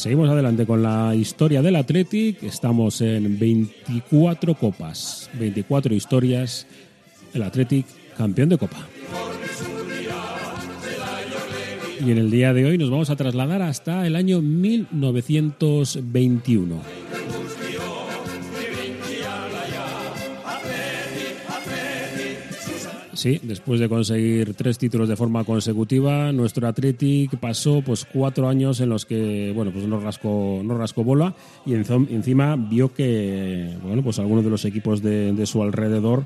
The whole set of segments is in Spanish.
Seguimos adelante con la historia del Athletic. Estamos en 24 copas, 24 historias. El Athletic campeón de copa. Y en el día de hoy nos vamos a trasladar hasta el año 1921. Sí, después de conseguir tres títulos de forma consecutiva, nuestro Athletic pasó pues cuatro años en los que bueno pues no rascó, no rascó bola y encima vio que bueno pues algunos de los equipos de, su alrededor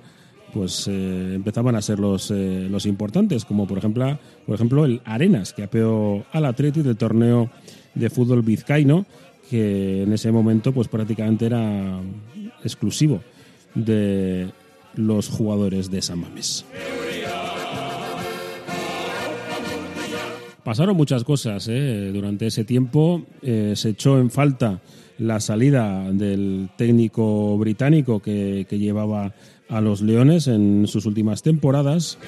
pues eh, empezaban a ser los, eh, los importantes, como por ejemplo, por ejemplo el Arenas, que apeó al Athletic del torneo de fútbol vizcaíno, que en ese momento pues prácticamente era exclusivo de los jugadores de San Mamés. Pasaron muchas cosas ¿eh? durante ese tiempo. Eh, se echó en falta la salida del técnico británico que, que llevaba a los Leones en sus últimas temporadas.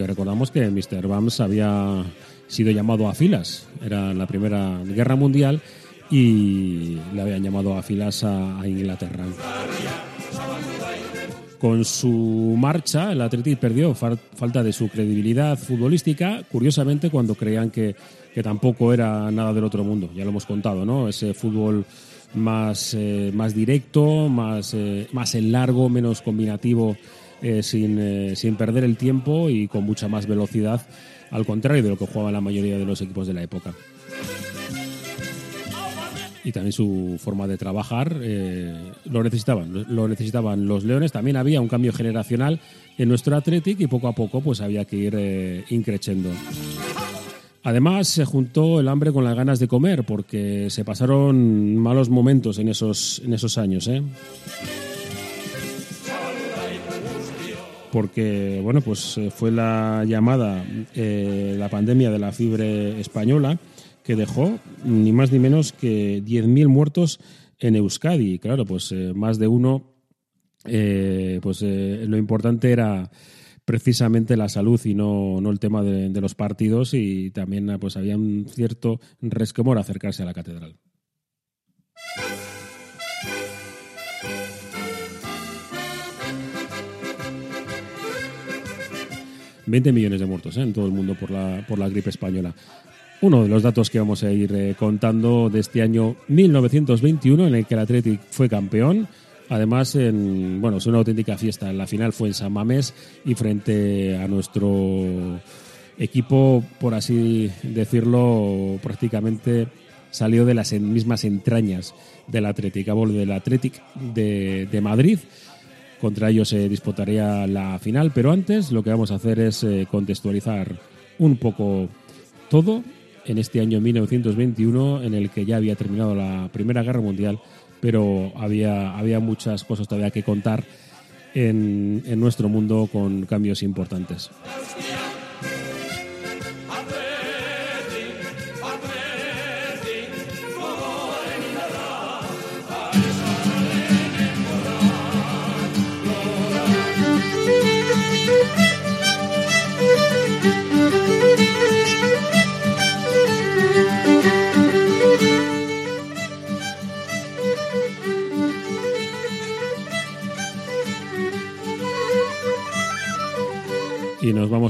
Porque recordamos que Mr. Bams había sido llamado a filas, era la Primera Guerra Mundial y le habían llamado a filas a, Inglaterra. Con su marcha, el Athletic perdió falta de su credibilidad futbolística, curiosamente cuando creían que, tampoco era nada del otro mundo, ya lo hemos contado, ¿no? Ese fútbol más, eh, más directo, más, eh, más en largo, menos combinativo eh, sin, eh, sin perder el tiempo y con mucha más velocidad, al contrario de lo que jugaban la mayoría de los equipos de la época. Y también su forma de trabajar eh, lo necesitaban, lo necesitaban los Leones. También había un cambio generacional en nuestro Athletic y poco a poco pues había que ir increciendo. Además, se juntó el hambre con las ganas de comer, porque se pasaron malos momentos en esos, en esos años. ¿eh? Porque bueno, pues eh, fue la llamada eh, la pandemia de la fiebre española que dejó ni más ni menos que 10.000 muertos en Euskadi. Claro, pues eh, más de uno, pues lo importante era precisamente la salud y no, no el tema de, de, los partidos y también pues había un cierto resquemor acercarse a la catedral. 20 millones de muertos ¿eh? en todo el mundo por la, por la gripe española. Uno de los datos que vamos a ir eh, contando de este año 1921 en el que el Athletic fue campeón. Además, en, bueno, es una auténtica fiesta. La final fue en San Mamés y frente a nuestro equipo, por así decirlo, prácticamente salió de las mismas entrañas del Athletic, del Athletic de, de Madrid contra ellos se disputaría la final, pero antes lo que vamos a hacer es eh, contextualizar un poco todo en este año 1921 en el que ya había terminado la Primera Guerra Mundial, pero había, había muchas cosas todavía que contar en, en nuestro mundo con cambios importantes.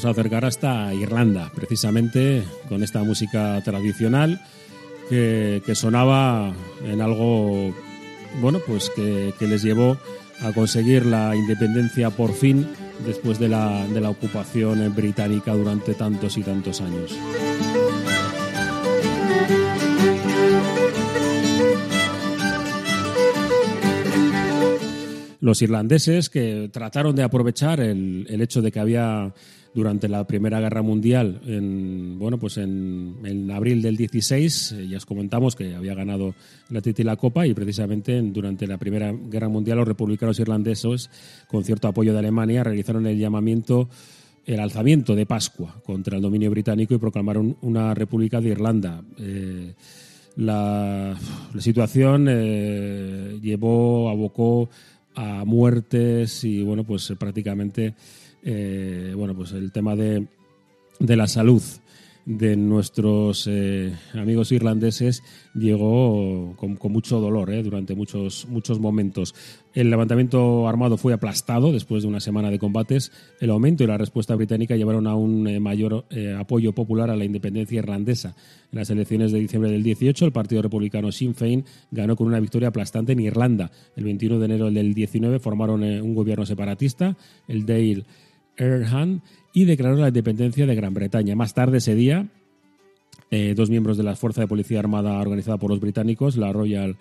Vamos a acercar hasta Irlanda, precisamente con esta música tradicional que, sonaba en algo bueno pues que, les llevó a conseguir la independencia por fin después de la, de la ocupación británica durante tantos y tantos años. los irlandeses que trataron de aprovechar el, hecho de que había durante la Primera Guerra Mundial, en, bueno, pues en, abril del 16, eh, ya os comentamos que había ganado la Titi la Copa y precisamente durante la Primera Guerra Mundial los republicanos irlandeses, con cierto apoyo de Alemania, realizaron el llamamiento el alzamiento de Pascua contra el dominio británico y proclamaron una república de Irlanda. Eh, la, situación eh, llevó, abocó a muertes y bueno, pues prácticamente eh, bueno, pues el tema de, de la salud de nuestros eh, amigos irlandeses llegó con, mucho dolor eh, durante muchos, muchos momentos. El levantamiento armado fue aplastado después de una semana de combates. El aumento y la respuesta británica llevaron a un eh, mayor apoyo popular a la independencia irlandesa. En las elecciones de diciembre del 18, el Partido Republicano Sinn Féin ganó con una victoria aplastante en Irlanda. El 21 de enero del 19 formaron un gobierno separatista, el Dale Y declaró la independencia de Gran Bretaña. Más tarde ese día, eh, dos miembros de la Fuerza de Policía Armada organizada por los británicos, la Royal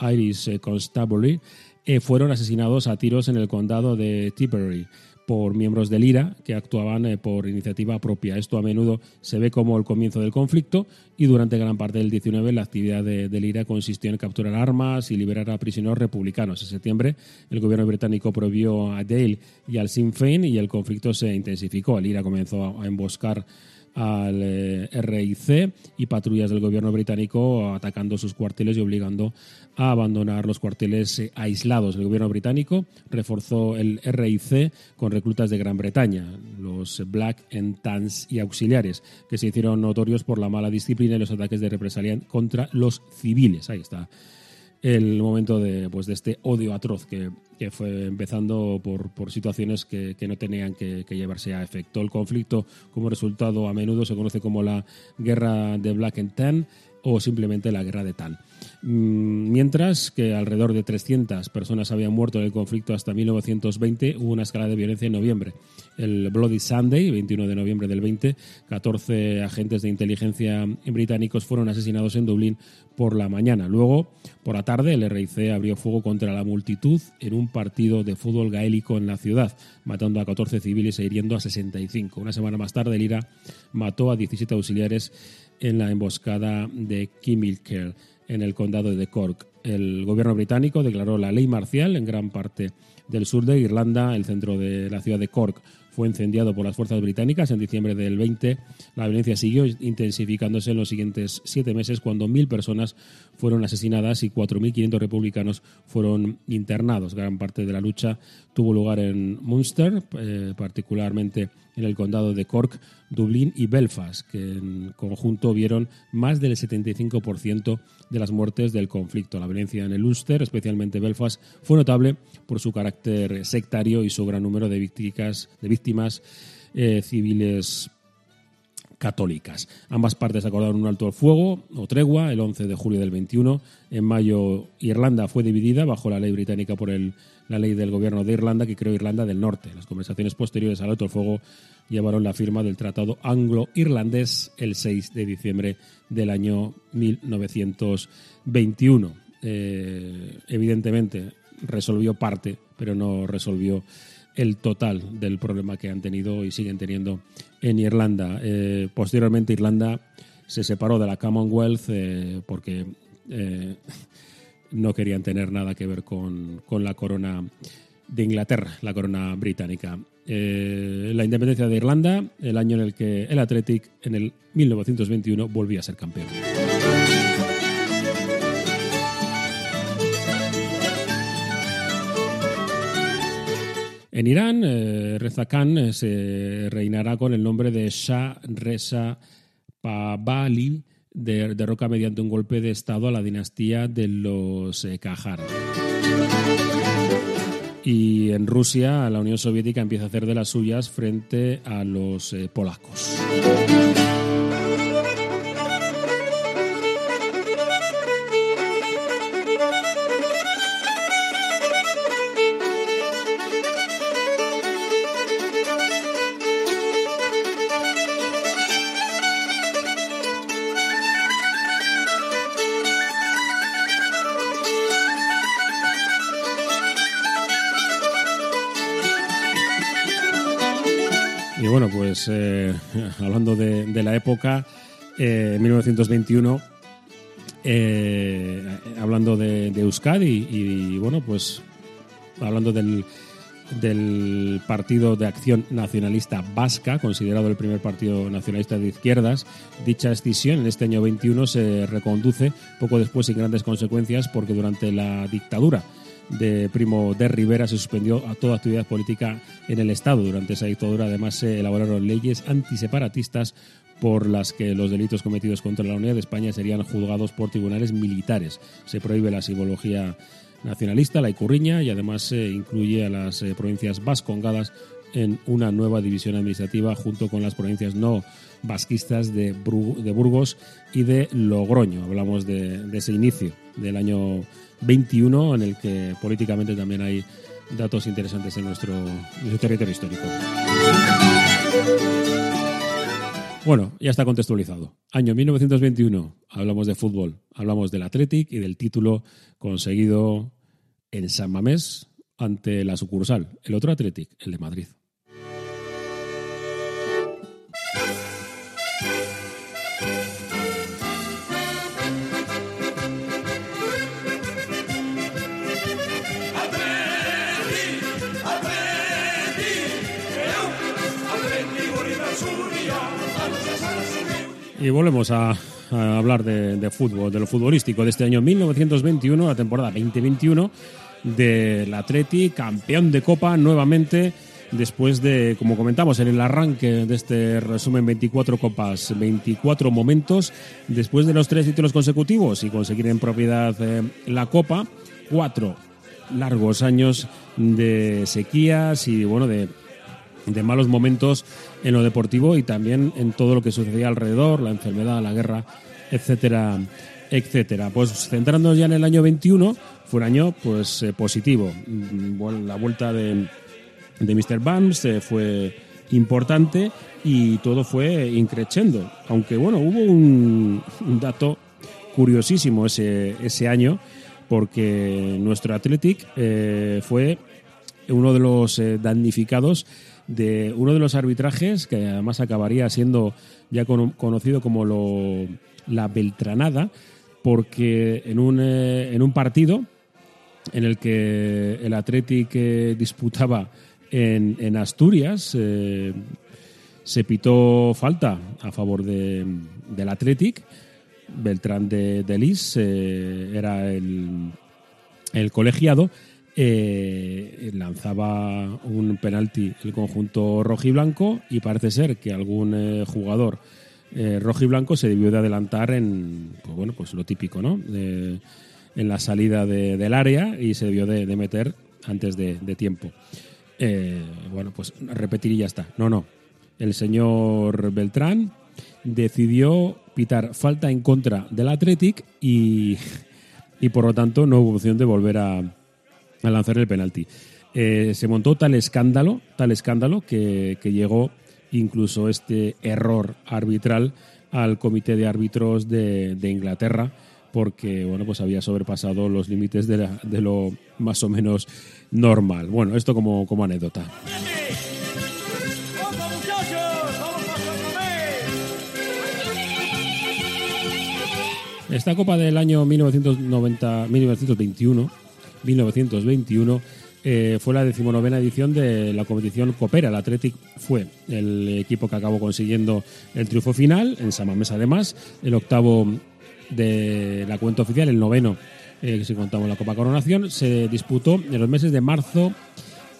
Irish Constabulary, eh, fueron asesinados a tiros en el condado de Tipperary por miembros del IRA que actuaban eh, por iniciativa propia. Esto a menudo se ve como el comienzo del conflicto y durante gran parte del 19 la actividad del IRA consistió en capturar armas y liberar a prisioneros republicanos. En septiembre el gobierno británico prohibió a Dale y al Sinn Féin y el conflicto se intensificó. El IRA comenzó a emboscar al eh, RIC y patrullas del gobierno británico atacando sus cuarteles y obligando a abandonar los cuarteles eh, aislados. El gobierno británico reforzó el RIC con reclutas de Gran Bretaña, los Black and Tans y auxiliares, que se hicieron notorios por la mala disciplina y los ataques de represalia contra los civiles. Ahí está el momento de, pues, de este odio atroz que, fue empezando por, por situaciones que, no tenían que, llevarse a efecto. El conflicto, como resultado, a menudo se conoce como la guerra de Black and Tan o simplemente la guerra de Tan. Mm, mientras que alrededor de 300 personas habían muerto en el conflicto hasta 1920, hubo una escala de violencia en noviembre. El Bloody Sunday, 21 de noviembre del 20, 14 agentes de inteligencia británicos fueron asesinados en Dublín por la mañana. Luego, por la tarde, el RIC abrió fuego contra la multitud en un partido de fútbol gaélico en la ciudad, matando a 14 civiles e hiriendo a 65. Una semana más tarde, el IRA mató a 17 auxiliares en la emboscada de Kimilker en el condado de Cork. El gobierno británico declaró la ley marcial en gran parte del sur de Irlanda. El centro de la ciudad de Cork fue incendiado por las fuerzas británicas en diciembre del 20. La violencia siguió intensificándose en los siguientes siete meses cuando mil personas fueron asesinadas y 4.500 republicanos fueron internados. Gran parte de la lucha tuvo lugar en Munster, eh, particularmente en el condado de Cork, Dublín y Belfast, que en conjunto vieron más del 75% de las muertes del conflicto. La violencia en el Ulster, especialmente Belfast, fue notable por su carácter sectario y su gran número de víctimas, de víctimas eh, civiles católicas. Ambas partes acordaron un alto al fuego o tregua el 11 de julio del 21. En mayo, Irlanda fue dividida bajo la ley británica por el, la ley del gobierno de Irlanda que creó Irlanda del Norte. Las conversaciones posteriores al alto al fuego llevaron la firma del Tratado Anglo-Irlandés el 6 de diciembre del año 1921. Eh, evidentemente resolvió parte, pero no resolvió el total del problema que han tenido y siguen teniendo en Irlanda. Eh, posteriormente Irlanda se separó de la Commonwealth eh, porque eh, no querían tener nada que ver con, con, la corona de Inglaterra, la corona británica. la independencia de Irlanda, el año en el que el Athletic en el 1921 volvía a ser campeón. En Irán, eh, Reza Khan eh, se reinará con el nombre de Shah Reza Pahlavi, de, derroca mediante un golpe de Estado a la dinastía de los eh, Y en Rusia, la Unión Soviética empieza a hacer de las suyas frente a los eh, polacos. pues eh, hablando de, la época, eh, 1921, eh, hablando de, Euskadi y, bueno, pues hablando del del Partido de Acción Nacionalista Vasca, considerado el primer partido nacionalista de izquierdas. Dicha escisión en este año 21 se reconduce poco después sin grandes consecuencias porque durante la dictadura de Primo de Rivera se suspendió a toda actividad política en el Estado. Durante esa dictadura además se elaboraron leyes antiseparatistas por las que los delitos cometidos contra la unidad de España serían juzgados por tribunales militares. Se prohíbe la simbología nacionalista, la Icurriña, y además se incluye a las eh, provincias vascongadas en una nueva división administrativa junto con las provincias no vasquistas de, Burgos y de Logroño. Hablamos de, ese inicio del año 21 en el que políticamente también hay datos interesantes en nuestro, nuestro territorio histórico. Bueno, ya está contextualizado. Año 1921, hablamos de fútbol, hablamos del Athletic y del título conseguido en San Mamés ante la sucursal, el otro Athletic, el de Madrid. Y volvemos a, hablar de, fútbol, de lo futbolístico de este año 1921, la temporada 2021 del Atleti, campeón de Copa nuevamente después de, como comentamos en el arranque de este resumen, 24 copas, 24 momentos, después de los tres títulos consecutivos y conseguir en propiedad eh, la Copa, cuatro largos años de sequías y bueno, de de malos momentos en lo deportivo y también en todo lo que sucedía alrededor, la enfermedad, la guerra, etcétera, etcétera. Pues centrándonos ya en el año 21, fue un año pues eh, positivo. Mm, la vuelta de, de Mr. Bams eh, fue importante y todo fue increciendo. Aunque bueno, hubo un, dato curiosísimo ese, ese año porque nuestro Athletic eh, fue uno de los damnificados de uno de los arbitrajes que además acabaría siendo ya conocido como lo, la Beltranada, porque en un, eh, en un partido en el que el Athletic eh, disputaba en, en Asturias, eh, se pitó falta a favor de, del Athletic. Beltrán de, de Lis era el, el colegiado eh, lanzaba un penalti el conjunto rojiblanco y parece ser que algún eh, jugador eh, rojiblanco se debió de adelantar en pues bueno pues lo típico no en la salida del área y se debió de, meter antes de, tiempo. Bueno pues repetir y ya está. No no. El señor Beltrán decidió pitar falta en contra del Athletic y, y por lo tanto no hubo opción de volver a al lanzar el penalti. Eh, se montó tal escándalo, tal escándalo que, llegó incluso este error arbitral al comité de árbitros de, Inglaterra porque bueno pues había sobrepasado los límites de, de, lo más o menos normal. Bueno, esto como, como anécdota. Esta copa del año 1990, 1921 1921. Eh, fue la decimonovena edición de la competición Coopera. El Athletic fue el equipo que acabó consiguiendo el triunfo final, en Samamés además, el octavo de la cuenta oficial, el noveno, eh, si contamos la Copa Coronación, se disputó en los meses de marzo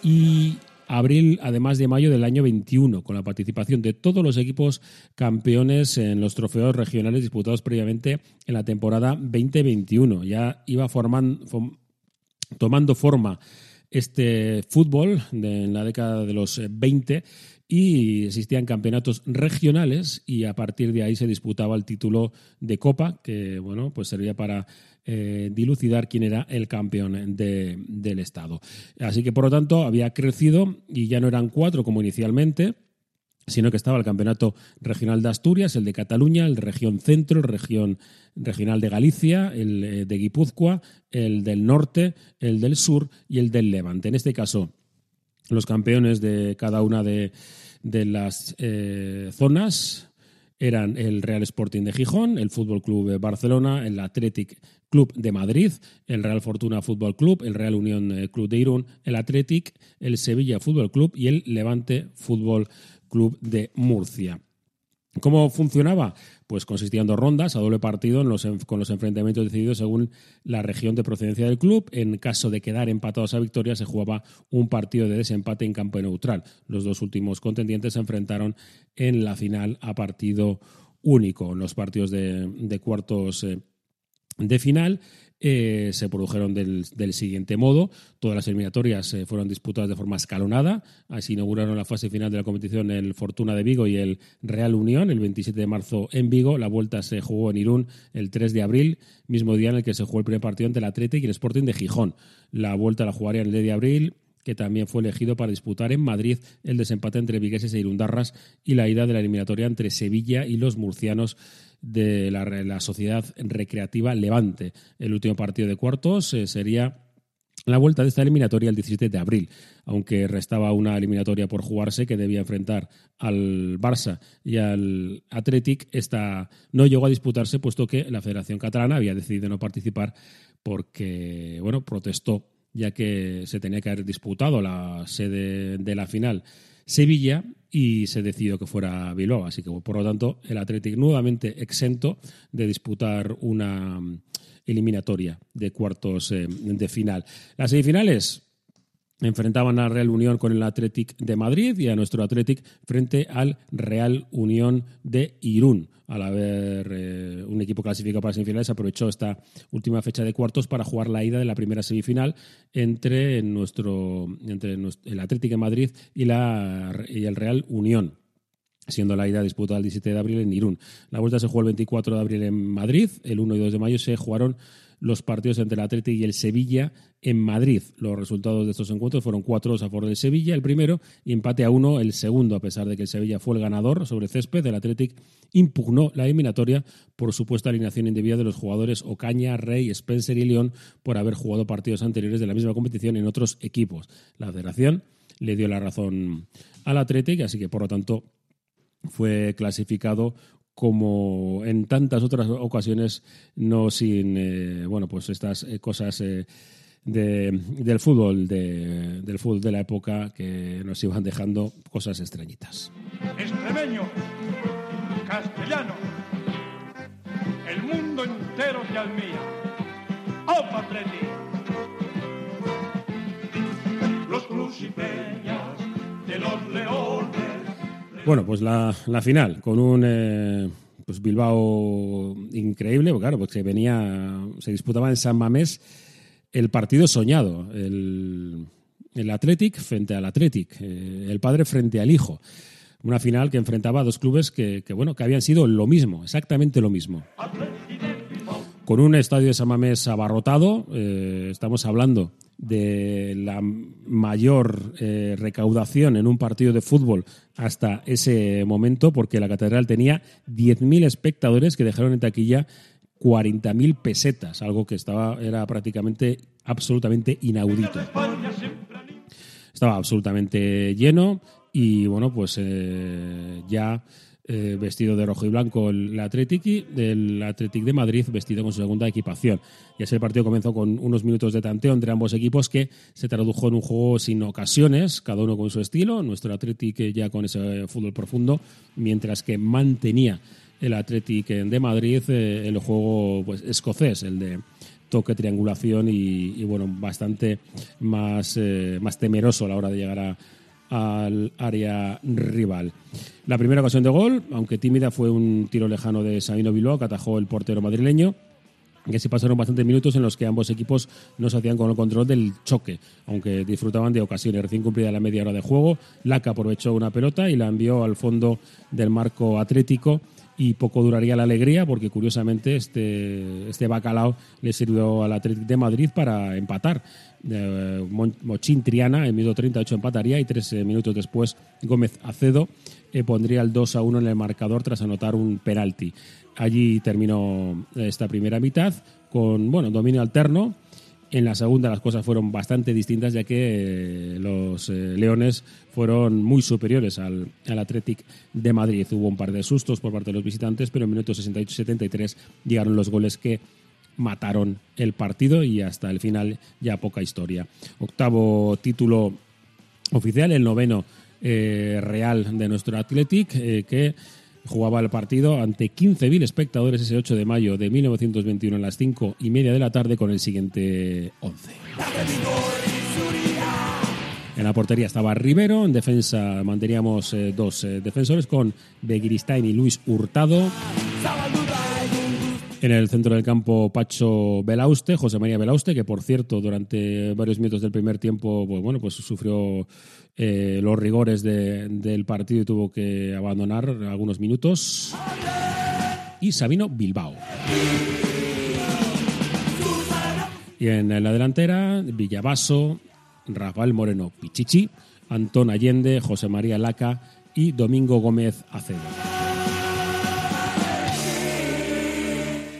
y abril, además de mayo del año 21, con la participación de todos los equipos campeones en los trofeos regionales disputados previamente en la temporada 2021. Ya iba formando, tomando forma este fútbol en la década de los 20 eh, y existían campeonatos regionales y a partir de ahí se disputaba el título de Copa, que bueno, pues servía para eh, dilucidar quién era el campeón del Estado. Así que por lo tanto había crecido y ya no eran cuatro como inicialmente, sino que estaba el Campeonato Regional de Asturias, el de Cataluña, el de Región Centro, el región, Regional de Galicia, el eh, de Guipúzcoa, el del Norte, el del Sur y el del Levante. En este caso, los campeones de cada una de, las eh, zonas eran el Real Sporting de Gijón, el Fútbol Club Barcelona, el Athletic Club de Madrid, el Real Fortuna Fútbol Club, el Real Unión eh, Club de Irún, el Athletic, el Sevilla Fútbol Club y el Levante Fútbol Club de Murcia. ¿Cómo funcionaba? Pues consistía en dos rondas a doble partido con los enfrentamientos decididos según la región de procedencia del club. En caso de quedar empatados a victoria, se jugaba un partido de desempate en campo neutral. Los dos últimos contendientes se enfrentaron en la final a partido único. Los partidos de, cuartos eh, de final eh, se produjeron del, siguiente modo. Todas las eliminatorias eh, fueron disputadas de forma escalonada. Así inauguraron la fase final de la competición el Fortuna de Vigo y el Real Unión el 27 de marzo en Vigo. La vuelta se jugó en Irún el 3 de abril, mismo día en el que se jugó el primer partido entre el Atlético y el Sporting de Gijón. La vuelta la jugaría el 10 de abril que también fue elegido para disputar en Madrid el desempate entre Vigueses e Irundarras y la ida de la eliminatoria entre Sevilla y los murcianos de la, Sociedad Recreativa Levante. El último partido de cuartos eh, sería la vuelta de esta eliminatoria el 17 de abril, aunque restaba una eliminatoria por jugarse que debía enfrentar al Barça y al Athletic, esta no llegó a disputarse puesto que la Federación Catalana había decidido no participar porque bueno, protestó ya que se tenía que haber disputado la sede de la final Sevilla y se decidió que fuera Bilbao. Así que, por lo tanto, el Athletic nuevamente exento de disputar una eliminatoria de cuartos eh, de final. Las semifinales enfrentaban a Real Unión con el Athletic de Madrid y a nuestro Athletic frente al Real Unión de Irún. Al haber eh, un equipo clasificado para semifinales, aprovechó esta última fecha de cuartos para jugar la ida de la primera semifinal entre, nuestro, entre el Athletic de Madrid y, la, y el Real Unión siendo la ida disputada el 17 de abril en Irún. La vuelta se jugó el 24 de abril en Madrid, el 1 y 2 de mayo se jugaron los partidos entre el Atlético y el Sevilla en Madrid. Los resultados de estos encuentros fueron 4-2 a favor del Sevilla, el primero, y empate a 1 el segundo, a pesar de que el Sevilla fue el ganador sobre césped. El Atlético impugnó la eliminatoria por supuesta alineación indebida de los jugadores Ocaña, Rey, Spencer y León por haber jugado partidos anteriores de la misma competición en otros equipos. La federación le dio la razón al Atlético, así que por lo tanto fue clasificado como en tantas otras ocasiones, no sin eh, bueno pues estas eh, cosas eh, del fútbol de, del fútbol de la época que nos iban dejando cosas extrañitas. Extremeño, castellano, el mundo entero te admira. ¡Opa, Atleti! Los crucipeñas de los leones bueno, pues la, final, con un eh, pues Bilbao increíble, claro, porque venía, se disputaba en San Mamés el partido soñado, el, el Athletic frente al Athletic, eh, el padre frente al hijo. Una final que enfrentaba a dos clubes que, que, bueno, que habían sido lo mismo, exactamente lo mismo con un estadio de Samamés abarrotado. Eh, estamos hablando de la mayor eh, recaudación en un partido de fútbol hasta ese momento, porque la catedral tenía 10.000 espectadores que dejaron en taquilla 40.000 pesetas, algo que estaba era prácticamente absolutamente inaudito. Estaba absolutamente lleno y bueno, pues eh, ya eh, vestido de rojo y blanco el Athletic, del Athletic de Madrid vestido con su segunda equipación. Y así el partido comenzó con unos minutos de tanteo entre ambos equipos que se tradujo en un juego sin ocasiones, cada uno con su estilo. Nuestro Athletic ya con ese fútbol profundo, mientras que mantenía el Athletic de Madrid eh, el juego pues, escocés, el de toque, triangulación y, bueno, bastante más, eh, más temeroso a la hora de llegar a al área rival. La primera ocasión de gol, aunque tímida, fue un tiro lejano de Sabino Bilbao que atajó el portero madrileño que se pasaron bastantes minutos en los que ambos equipos no se hacían con el control del choque, aunque disfrutaban de ocasiones. Recién cumplida la media hora de juego, Laca aprovechó una pelota y la envió al fondo del marco atlético y poco duraría la alegría porque curiosamente este, este bacalao le sirvió al Atlético de Madrid para empatar. Eh, Mochín Triana en minuto 38 empataría y tres eh, minutos después Gómez Acedo eh, pondría el 2 a 1 en el marcador tras anotar un penalti. Allí terminó esta primera mitad con bueno dominio alterno En la segunda las cosas fueron bastante distintas ya que eh, los eh, Leones fueron muy superiores al, al Athletic de Madrid. Hubo un par de sustos por parte de los visitantes, pero en minutos 68 y 73 llegaron los goles que mataron el partido y hasta el final ya poca historia. Octavo título oficial, el noveno eh, real de nuestro Athletic, eh, que jugaba el partido ante 15.000 espectadores ese 8 de mayo de 1921 a las 5 y media de la tarde con el siguiente 11. En la portería estaba Rivero, en defensa manteníamos eh, dos defensores con Begiristain y Luis Hurtado. En el centro del campo, Pacho Belauste, José María Belauste, que por cierto, durante varios minutos del primer tiempo, pues, bueno, pues sufrió eh, los rigores de- del partido y tuvo que abandonar algunos minutos. Y Sabino Bilbao. Y en la delantera, Villavaso, Rafael Moreno Pichichi, Antón Allende, José María Laca y Domingo Gómez Acedo.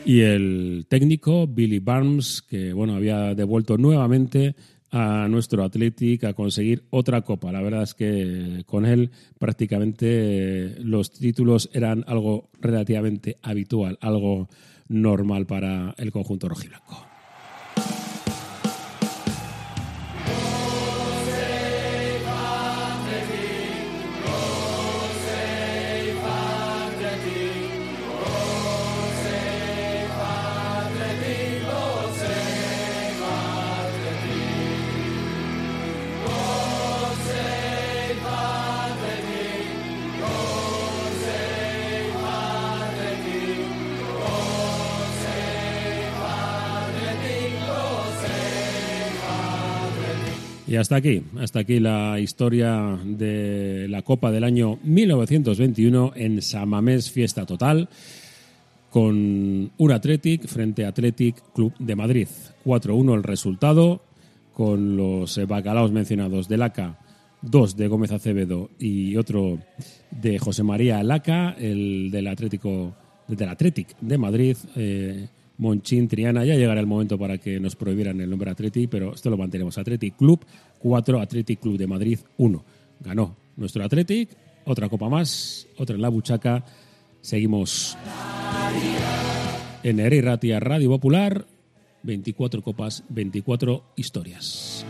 Y el técnico Billy Barnes, que bueno, había devuelto nuevamente a nuestro Athletic a conseguir otra copa. La verdad es que con él prácticamente los títulos eran algo relativamente habitual, algo normal para el conjunto rojiblanco. Y hasta aquí, hasta aquí la historia de la Copa del año 1921 en Samamés Fiesta Total con un Athletic frente a Athletic Club de Madrid. 4-1 el resultado con los bacalaos mencionados de Laca, dos de Gómez Acevedo y otro de José María Laca, el del Atlético del Athletic de Madrid. eh, Monchín, Triana, ya llegará el momento para que nos prohibieran el nombre Athletic, pero esto lo mantenemos. Athletic Club 4, Athletic Club de Madrid 1. Ganó nuestro Athletic, otra copa más, otra en la buchaca. Seguimos en Eri Ratia Radio Popular, 24 copas, 24 historias.